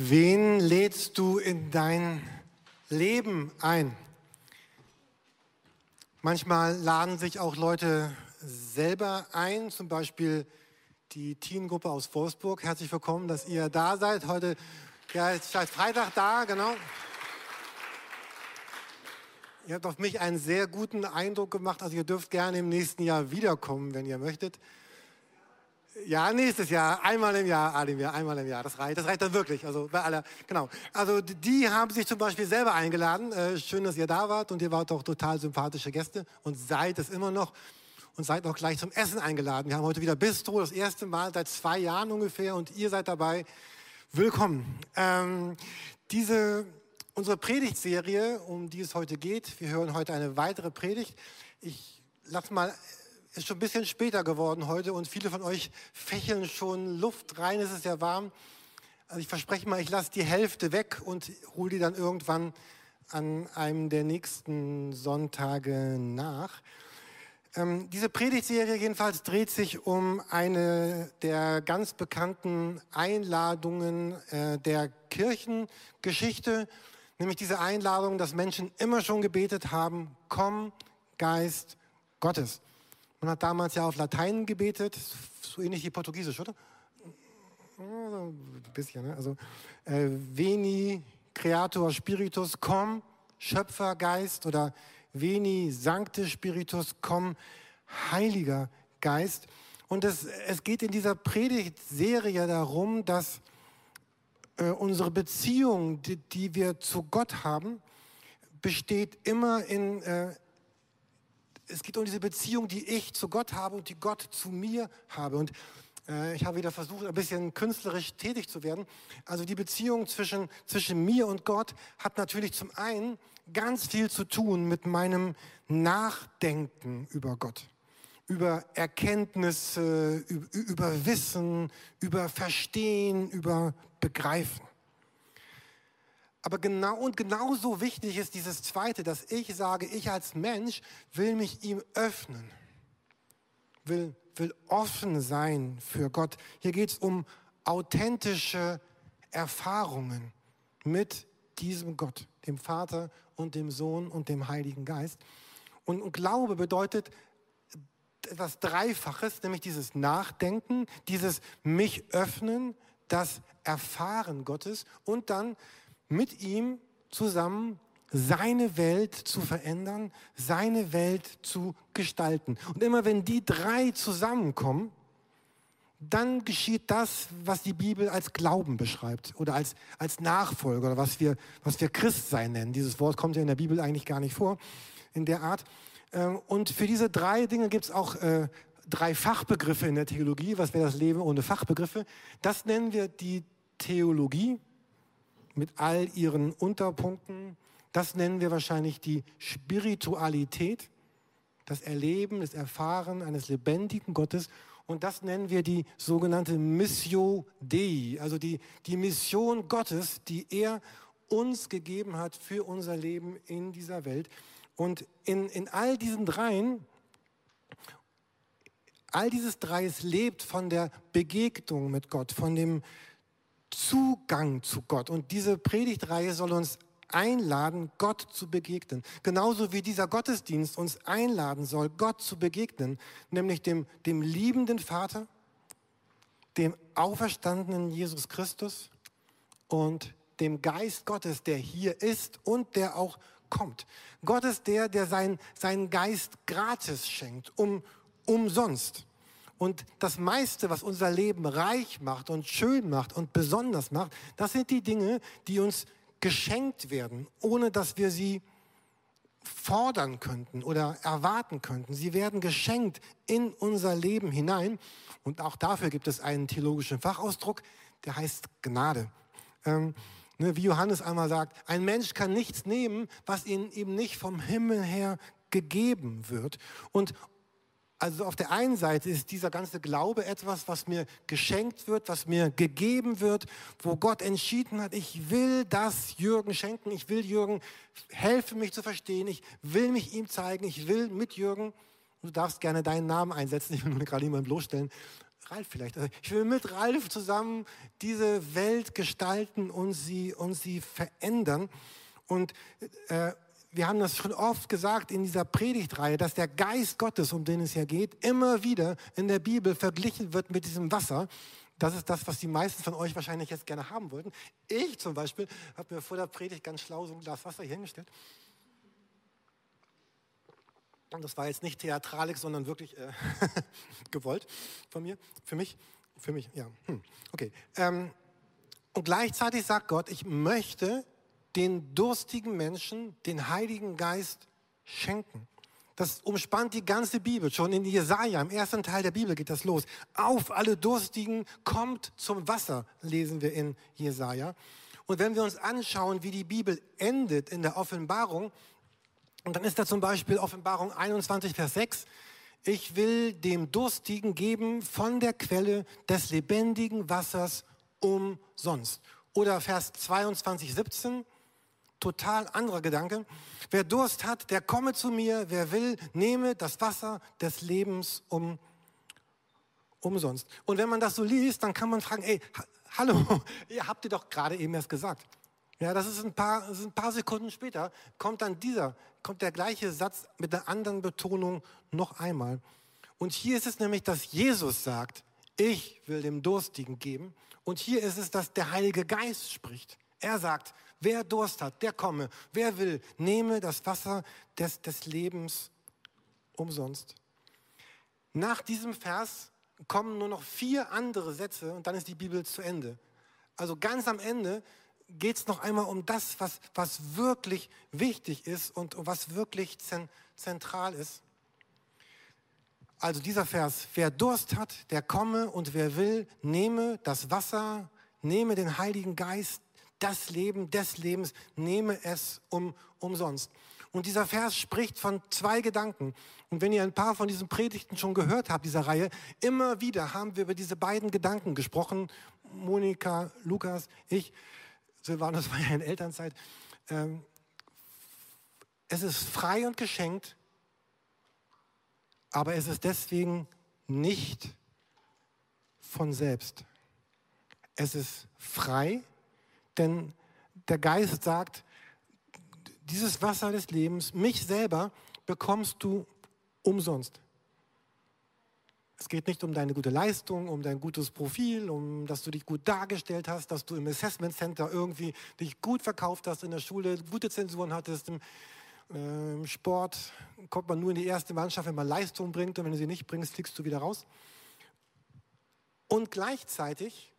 Wen lädst du in dein Leben ein? Manchmal laden sich auch Leute selber ein, zum Beispiel die Teengruppe aus Wolfsburg. Herzlich willkommen, dass ihr da seid. Heute, ja, ist seit Freitag da, genau. Ihr habt auf mich einen sehr guten Eindruck gemacht. Also ihr dürft gerne im nächsten Jahr wiederkommen, wenn ihr möchtet. Ja, nächstes Jahr, einmal im Jahr, Ademir, einmal im Jahr. Das reicht, das reicht dann wirklich. Also bei aller, genau. Also die haben sich zum Beispiel selber eingeladen. Äh, schön, dass ihr da wart und ihr wart auch total sympathische Gäste und seid es immer noch und seid auch gleich zum Essen eingeladen. Wir haben heute wieder Bistro, das erste Mal seit zwei Jahren ungefähr und ihr seid dabei. Willkommen. Ähm, diese, unsere Predigtserie, um die es heute geht, wir hören heute eine weitere Predigt. Ich lass mal ist schon ein bisschen später geworden heute und viele von euch fächeln schon Luft rein, es ist ja warm. Also ich verspreche mal, ich lasse die Hälfte weg und hole die dann irgendwann an einem der nächsten Sonntage nach. Ähm, diese Predigtserie jedenfalls dreht sich um eine der ganz bekannten Einladungen äh, der Kirchengeschichte, nämlich diese Einladung, dass Menschen immer schon gebetet haben, komm, Geist Gottes. Man hat damals ja auf Latein gebetet, so ähnlich wie Portugiesisch, oder? Ein bisschen, ne? Also, äh, Veni, Creator Spiritus, komm, Schöpfergeist oder Veni, Sancte Spiritus, komm, Heiliger Geist. Und es, es geht in dieser Predigtserie darum, dass äh, unsere Beziehung, die, die, wir zu Gott haben, besteht immer in, äh, es geht um diese Beziehung, die ich zu Gott habe und die Gott zu mir habe. Und äh, ich habe wieder versucht, ein bisschen künstlerisch tätig zu werden. Also die Beziehung zwischen, zwischen mir und Gott hat natürlich zum einen ganz viel zu tun mit meinem Nachdenken über Gott über Erkenntnisse, über Wissen, über Verstehen, über Begreifen. Aber genau und genauso wichtig ist dieses Zweite, dass ich sage, ich als Mensch will mich ihm öffnen, will, will offen sein für Gott. Hier geht es um authentische Erfahrungen mit diesem Gott, dem Vater und dem Sohn und dem Heiligen Geist. Und, und Glaube bedeutet etwas Dreifaches, nämlich dieses Nachdenken, dieses mich öffnen, das Erfahren Gottes und dann mit ihm zusammen seine Welt zu verändern, seine Welt zu gestalten. Und immer wenn die drei zusammenkommen, dann geschieht das, was die Bibel als Glauben beschreibt oder als, als Nachfolger oder was wir, was wir Christsein nennen. Dieses Wort kommt ja in der Bibel eigentlich gar nicht vor in der Art. Ähm, und für diese drei Dinge gibt es auch äh, drei Fachbegriffe in der Theologie. Was wäre das Leben ohne Fachbegriffe? Das nennen wir die Theologie mit all ihren Unterpunkten. Das nennen wir wahrscheinlich die Spiritualität, das Erleben, das Erfahren eines lebendigen Gottes. Und das nennen wir die sogenannte Missio Dei, also die, die Mission Gottes, die er uns gegeben hat für unser Leben in dieser Welt. Und in, in all diesen dreien, all dieses Dreis lebt von der Begegnung mit Gott, von dem Zugang zu Gott. Und diese Predigtreihe soll uns einladen, Gott zu begegnen. Genauso wie dieser Gottesdienst uns einladen soll, Gott zu begegnen, nämlich dem, dem liebenden Vater, dem auferstandenen Jesus Christus und dem Geist Gottes, der hier ist und der auch kommt. Gott ist der, der sein, seinen Geist gratis schenkt, um, umsonst. Und das meiste, was unser Leben reich macht und schön macht und besonders macht, das sind die Dinge, die uns geschenkt werden, ohne dass wir sie fordern könnten oder erwarten könnten. Sie werden geschenkt in unser Leben hinein. Und auch dafür gibt es einen theologischen Fachausdruck, der heißt Gnade. Ähm, ne, wie Johannes einmal sagt, ein Mensch kann nichts nehmen, was ihm eben nicht vom Himmel her gegeben wird. Und also auf der einen Seite ist dieser ganze Glaube etwas, was mir geschenkt wird, was mir gegeben wird, wo Gott entschieden hat, ich will das Jürgen schenken, ich will Jürgen helfen, mich zu verstehen, ich will mich ihm zeigen, ich will mit Jürgen, du darfst gerne deinen Namen einsetzen, ich will nur gerade niemanden bloßstellen, Ralf vielleicht. Also ich will mit Ralf zusammen diese Welt gestalten und sie, und sie verändern. Und äh, wir haben das schon oft gesagt in dieser Predigtreihe, dass der Geist Gottes, um den es ja geht, immer wieder in der Bibel verglichen wird mit diesem Wasser. Das ist das, was die meisten von euch wahrscheinlich jetzt gerne haben wollten. Ich zum Beispiel habe mir vor der Predigt ganz schlau so ein Glas Wasser hier hingestellt. Und das war jetzt nicht Theatralik, sondern wirklich äh, gewollt von mir, für mich, für mich, ja. Hm. Okay. Ähm, und gleichzeitig sagt Gott, ich möchte den durstigen Menschen den Heiligen Geist schenken. Das umspannt die ganze Bibel. Schon in Jesaja, im ersten Teil der Bibel geht das los. Auf alle Durstigen kommt zum Wasser, lesen wir in Jesaja. Und wenn wir uns anschauen, wie die Bibel endet in der Offenbarung, dann ist da zum Beispiel Offenbarung 21, Vers 6. Ich will dem Durstigen geben von der Quelle des lebendigen Wassers umsonst. Oder Vers 22, 17 total anderer Gedanke. Wer Durst hat, der komme zu mir. Wer will, nehme das Wasser des Lebens um, umsonst. Und wenn man das so liest, dann kann man fragen, ey, hallo, ihr habt ihr doch gerade eben erst gesagt. Ja, das ist ein paar, ist ein paar Sekunden später, kommt dann dieser, kommt der gleiche Satz mit einer anderen Betonung noch einmal. Und hier ist es nämlich, dass Jesus sagt, ich will dem Durstigen geben. Und hier ist es, dass der Heilige Geist spricht. Er sagt, wer Durst hat, der komme. Wer will, nehme das Wasser des, des Lebens umsonst. Nach diesem Vers kommen nur noch vier andere Sätze und dann ist die Bibel zu Ende. Also ganz am Ende geht es noch einmal um das, was, was wirklich wichtig ist und was wirklich zentral ist. Also dieser Vers, wer Durst hat, der komme und wer will, nehme das Wasser, nehme den Heiligen Geist, das Leben des Lebens, nehme es um, umsonst. Und dieser Vers spricht von zwei Gedanken. Und wenn ihr ein paar von diesen Predigten schon gehört habt, dieser Reihe, immer wieder haben wir über diese beiden Gedanken gesprochen. Monika, Lukas, ich, Silvanus war ja in Elternzeit. Ähm, es ist frei und geschenkt, aber es ist deswegen nicht von selbst. Es ist frei denn der Geist sagt, dieses Wasser des Lebens, mich selber, bekommst du umsonst. Es geht nicht um deine gute Leistung, um dein gutes Profil, um dass du dich gut dargestellt hast, dass du im Assessment Center irgendwie dich gut verkauft hast in der Schule, gute Zensuren hattest. Im, äh, im Sport kommt man nur in die erste Mannschaft, wenn man Leistung bringt und wenn du sie nicht bringst, fliegst du wieder raus. Und gleichzeitig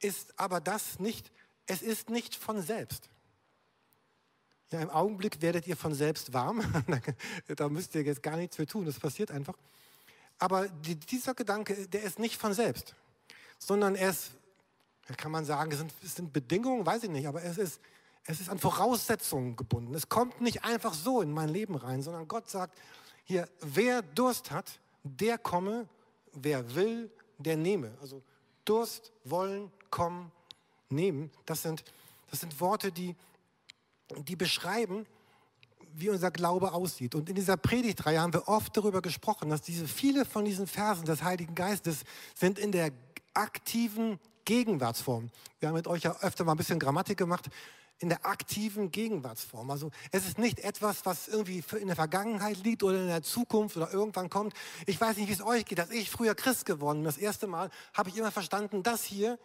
ist aber das nicht es ist nicht von selbst. Ja, im Augenblick werdet ihr von selbst warm. da müsst ihr jetzt gar nichts für tun. Das passiert einfach. Aber die, dieser Gedanke, der ist nicht von selbst, sondern er ist, kann man sagen, es sind, es sind Bedingungen, weiß ich nicht, aber es ist, es ist an Voraussetzungen gebunden. Es kommt nicht einfach so in mein Leben rein, sondern Gott sagt, hier, wer Durst hat, der komme, wer will, der nehme. Also Durst, wollen, kommen, nehmen, das sind, das sind Worte, die, die beschreiben, wie unser Glaube aussieht. Und in dieser Predigtreihe haben wir oft darüber gesprochen, dass diese viele von diesen Versen des Heiligen Geistes sind in der aktiven Gegenwartsform. Wir haben mit euch ja öfter mal ein bisschen Grammatik gemacht in der aktiven Gegenwartsform. Also es ist nicht etwas, was irgendwie in der Vergangenheit liegt oder in der Zukunft oder irgendwann kommt. Ich weiß nicht, wie es euch geht. Als ich früher Christ geworden bin, das erste Mal, habe ich immer verstanden, das hier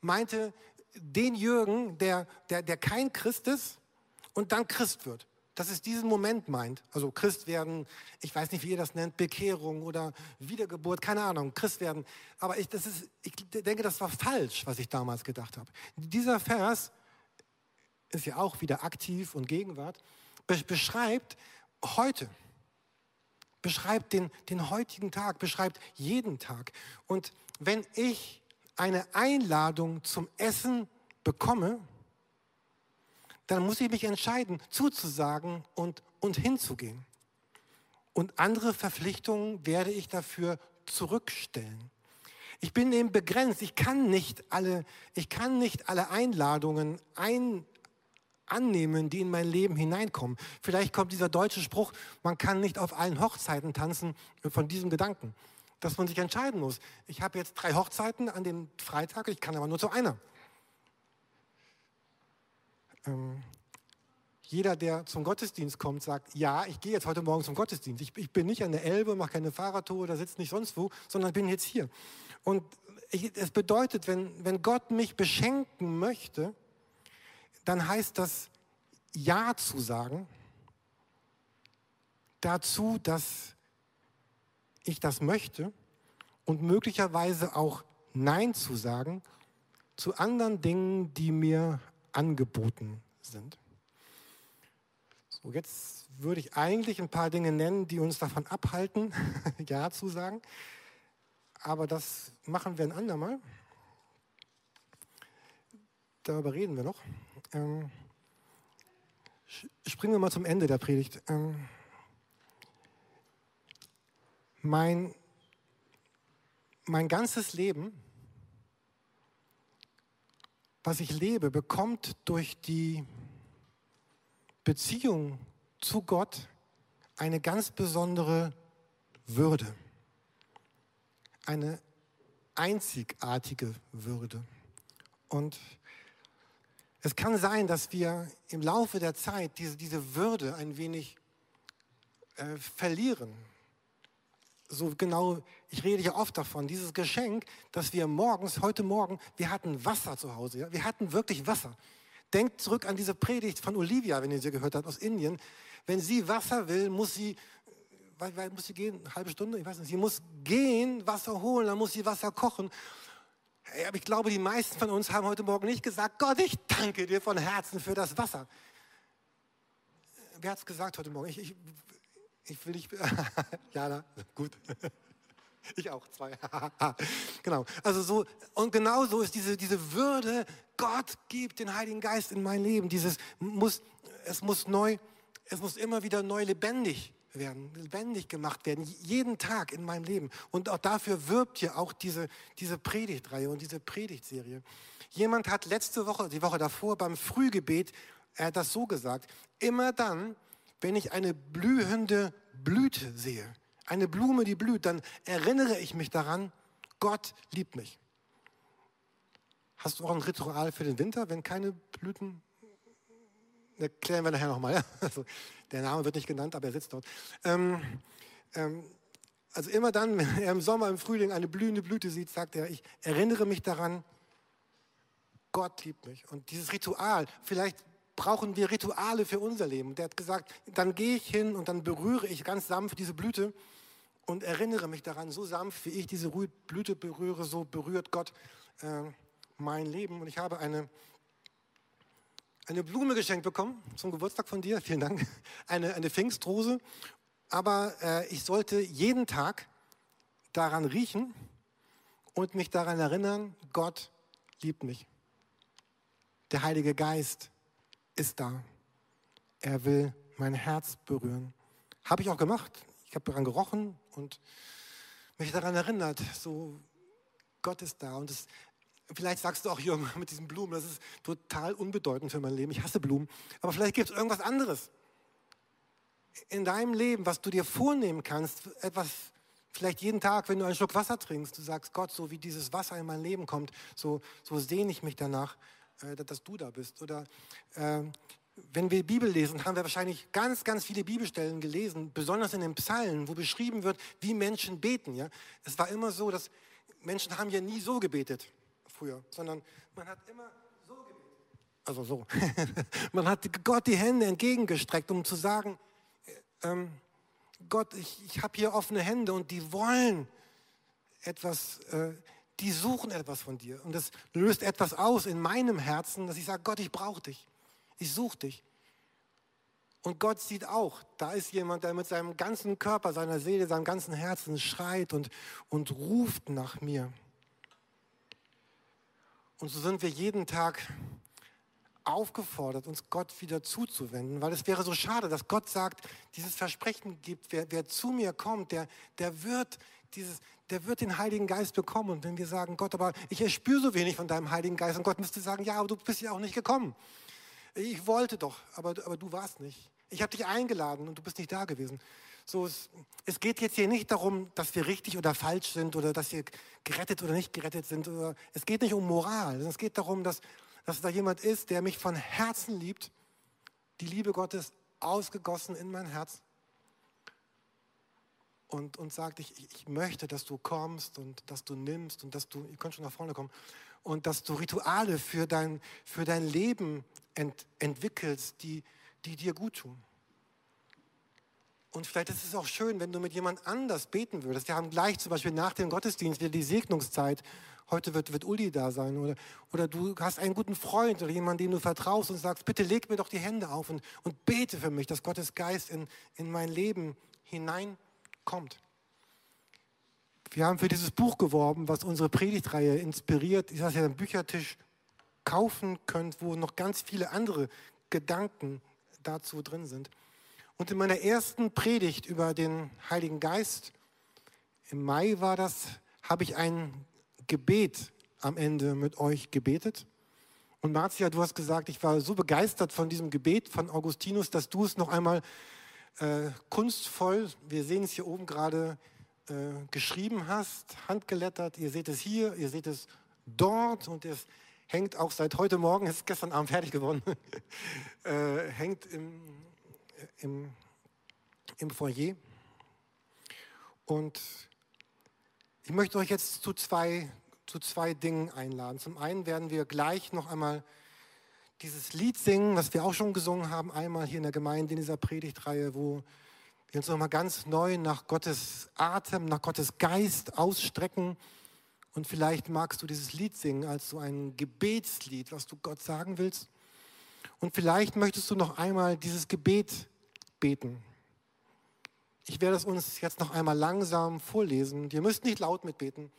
meinte den Jürgen, der, der, der kein Christ ist und dann Christ wird. Dass es diesen Moment meint. Also Christ werden, ich weiß nicht, wie ihr das nennt, Bekehrung oder Wiedergeburt, keine Ahnung, Christ werden. Aber ich, das ist, ich denke, das war falsch, was ich damals gedacht habe. Dieser Vers ist ja auch wieder aktiv und Gegenwart, beschreibt heute, beschreibt den, den heutigen Tag, beschreibt jeden Tag. Und wenn ich eine Einladung zum Essen bekomme, dann muss ich mich entscheiden, zuzusagen und, und hinzugehen. Und andere Verpflichtungen werde ich dafür zurückstellen. Ich bin eben begrenzt. Ich kann nicht alle, ich kann nicht alle Einladungen ein, annehmen, die in mein Leben hineinkommen. Vielleicht kommt dieser deutsche Spruch, man kann nicht auf allen Hochzeiten tanzen von diesem Gedanken dass man sich entscheiden muss. Ich habe jetzt drei Hochzeiten an dem Freitag, ich kann aber nur zu einer. Ähm, jeder, der zum Gottesdienst kommt, sagt, ja, ich gehe jetzt heute Morgen zum Gottesdienst. Ich, ich bin nicht an der Elbe, mache keine Fahrradtour oder sitze nicht sonst wo, sondern bin jetzt hier. Und es bedeutet, wenn, wenn Gott mich beschenken möchte, dann heißt das Ja zu sagen dazu, dass ich das möchte und möglicherweise auch Nein zu sagen zu anderen Dingen, die mir angeboten sind. So, jetzt würde ich eigentlich ein paar Dinge nennen, die uns davon abhalten, Ja zu sagen. Aber das machen wir ein andermal. Darüber reden wir noch. Ähm, springen wir mal zum Ende der Predigt. Ähm, mein, mein ganzes Leben, was ich lebe, bekommt durch die Beziehung zu Gott eine ganz besondere Würde, eine einzigartige Würde. Und es kann sein, dass wir im Laufe der Zeit diese, diese Würde ein wenig äh, verlieren. So genau, ich rede ja oft davon, dieses Geschenk, dass wir morgens, heute Morgen, wir hatten Wasser zu Hause. Ja? Wir hatten wirklich Wasser. Denkt zurück an diese Predigt von Olivia, wenn ihr sie gehört habt, aus Indien. Wenn sie Wasser will, muss sie, weit, weit muss sie gehen? Eine halbe Stunde? Ich weiß nicht. Sie muss gehen, Wasser holen, dann muss sie Wasser kochen. Aber ich glaube, die meisten von uns haben heute Morgen nicht gesagt, Gott, ich danke dir von Herzen für das Wasser. Wer hat es gesagt heute Morgen? Ich, ich, ich will nicht. ja, na, gut. Ich auch, zwei. genau. Also so, und genau so ist diese, diese Würde, Gott gibt den Heiligen Geist in mein Leben. Dieses muss, es muss neu, es muss immer wieder neu lebendig werden, lebendig gemacht werden, jeden Tag in meinem Leben. Und auch dafür wirbt ja auch diese, diese Predigtreihe und diese Predigtserie. Jemand hat letzte Woche, die Woche davor beim Frühgebet, er hat das so gesagt, immer dann, wenn ich eine blühende Blüte sehe, eine Blume, die blüht, dann erinnere ich mich daran, Gott liebt mich. Hast du auch ein Ritual für den Winter, wenn keine Blüten? Erklären wir nachher nochmal. Also, der Name wird nicht genannt, aber er sitzt dort. Ähm, ähm, also immer dann, wenn er im Sommer, im Frühling eine blühende Blüte sieht, sagt er, ich erinnere mich daran, Gott liebt mich. Und dieses Ritual, vielleicht brauchen wir Rituale für unser Leben. Der hat gesagt, dann gehe ich hin und dann berühre ich ganz sanft diese Blüte und erinnere mich daran, so sanft wie ich diese Blüte berühre, so berührt Gott äh, mein Leben. Und ich habe eine, eine Blume geschenkt bekommen zum Geburtstag von dir, vielen Dank, eine, eine Pfingstrose. Aber äh, ich sollte jeden Tag daran riechen und mich daran erinnern, Gott liebt mich. Der Heilige Geist ist da. Er will mein Herz berühren. Habe ich auch gemacht. Ich habe daran gerochen und mich daran erinnert, so Gott ist da. Und das, vielleicht sagst du auch, Jürgen, mit diesen Blumen, das ist total unbedeutend für mein Leben. Ich hasse Blumen. Aber vielleicht gibt es irgendwas anderes in deinem Leben, was du dir vornehmen kannst, etwas vielleicht jeden Tag, wenn du einen Schluck Wasser trinkst, du sagst, Gott, so wie dieses Wasser in mein Leben kommt, so, so sehne ich mich danach. Äh, dass du da bist. Oder äh, wenn wir Bibel lesen, haben wir wahrscheinlich ganz, ganz viele Bibelstellen gelesen, besonders in den Psalmen, wo beschrieben wird, wie Menschen beten. Ja? Es war immer so, dass Menschen haben ja nie so gebetet früher, sondern man hat immer so gebetet. Also so. man hat Gott die Hände entgegengestreckt, um zu sagen, äh, ähm, Gott, ich, ich habe hier offene Hände und die wollen etwas, äh, die suchen etwas von dir. Und das löst etwas aus in meinem Herzen, dass ich sage, Gott, ich brauche dich. Ich suche dich. Und Gott sieht auch, da ist jemand, der mit seinem ganzen Körper, seiner Seele, seinem ganzen Herzen schreit und, und ruft nach mir. Und so sind wir jeden Tag aufgefordert, uns Gott wieder zuzuwenden, weil es wäre so schade, dass Gott sagt, dieses Versprechen gibt, wer, wer zu mir kommt, der, der wird dieses, der wird den Heiligen Geist bekommen. Und wenn wir sagen, Gott, aber ich erspüre so wenig von deinem Heiligen Geist, und Gott müsste sagen, ja, aber du bist ja auch nicht gekommen. Ich wollte doch, aber, aber du warst nicht. Ich habe dich eingeladen und du bist nicht da gewesen. So, es, es geht jetzt hier nicht darum, dass wir richtig oder falsch sind oder dass wir gerettet oder nicht gerettet sind. Oder, es geht nicht um Moral, es geht darum, dass, dass da jemand ist, der mich von Herzen liebt, die Liebe Gottes ausgegossen in mein Herz und, und sagt, ich, ich möchte, dass du kommst und dass du nimmst und dass du, ihr könnt schon nach vorne kommen, und dass du Rituale für dein, für dein Leben ent, entwickelst, die, die dir gut tun. Und vielleicht ist es auch schön, wenn du mit jemand anders beten würdest. Wir haben gleich zum Beispiel nach dem Gottesdienst wieder die Segnungszeit. Heute wird, wird Uli da sein. Oder, oder du hast einen guten Freund oder jemanden, dem du vertraust und sagst, bitte leg mir doch die Hände auf und, und bete für mich, dass Gottes Geist in, in mein Leben hineinkommt. Wir haben für dieses Buch geworben, was unsere Predigtreihe inspiriert. Ich sage ja, einen Büchertisch kaufen könnt, wo noch ganz viele andere Gedanken dazu drin sind. Und in meiner ersten Predigt über den Heiligen Geist, im Mai war das, habe ich ein Gebet am Ende mit euch gebetet. Und Marcia, du hast gesagt, ich war so begeistert von diesem Gebet von Augustinus, dass du es noch einmal äh, kunstvoll, wir sehen es hier oben gerade, äh, geschrieben hast, handgelettert. Ihr seht es hier, ihr seht es dort und es hängt auch seit heute Morgen, ist gestern Abend fertig geworden, äh, hängt im, im, im Foyer. Und ich möchte euch jetzt zu zwei, zu zwei Dingen einladen. Zum einen werden wir gleich noch einmal dieses Lied singen, was wir auch schon gesungen haben, einmal hier in der Gemeinde in dieser Predigtreihe, wo wir uns nochmal ganz neu nach Gottes Atem, nach Gottes Geist ausstrecken. Und vielleicht magst du dieses Lied singen als so ein Gebetslied, was du Gott sagen willst. Und vielleicht möchtest du noch einmal dieses Gebet beten. Ich werde es uns jetzt noch einmal langsam vorlesen. Ihr müsst nicht laut mitbeten.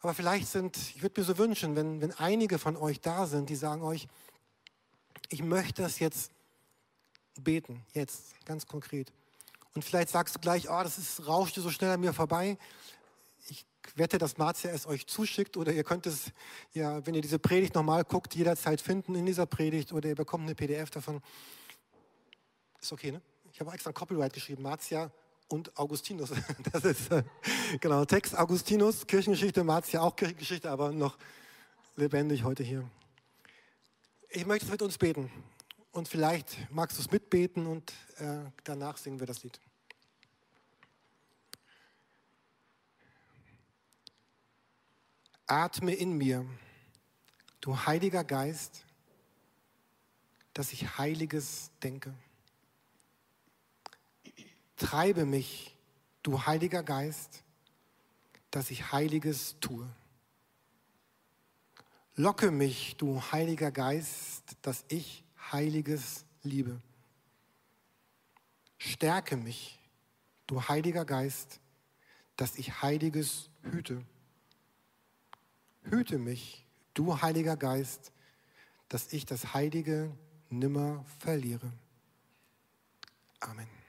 Aber vielleicht sind, ich würde mir so wünschen, wenn, wenn einige von euch da sind, die sagen euch, ich möchte das jetzt beten, jetzt, ganz konkret. Und vielleicht sagst du gleich, oh, das ist, rauschte so schnell an mir vorbei. Ich wette, dass Marzia es euch zuschickt oder ihr könnt es, ja, wenn ihr diese Predigt nochmal guckt, jederzeit finden in dieser Predigt oder ihr bekommt eine PDF davon. Ist okay, ne? Ich habe extra ein Copyright geschrieben, Marzia und Augustinus. Das ist äh, genau Text Augustinus, Kirchengeschichte, Marzia auch Kirchengeschichte, aber noch lebendig heute hier. Ich möchte mit uns beten und vielleicht magst du es mitbeten und äh, danach singen wir das Lied. Atme in mir, du Heiliger Geist, dass ich Heiliges denke. Treibe mich, du Heiliger Geist, dass ich Heiliges tue. Locke mich, du Heiliger Geist, dass ich Heiliges liebe. Stärke mich, du Heiliger Geist, dass ich Heiliges hüte. Hüte mich, du Heiliger Geist, dass ich das Heilige nimmer verliere. Amen.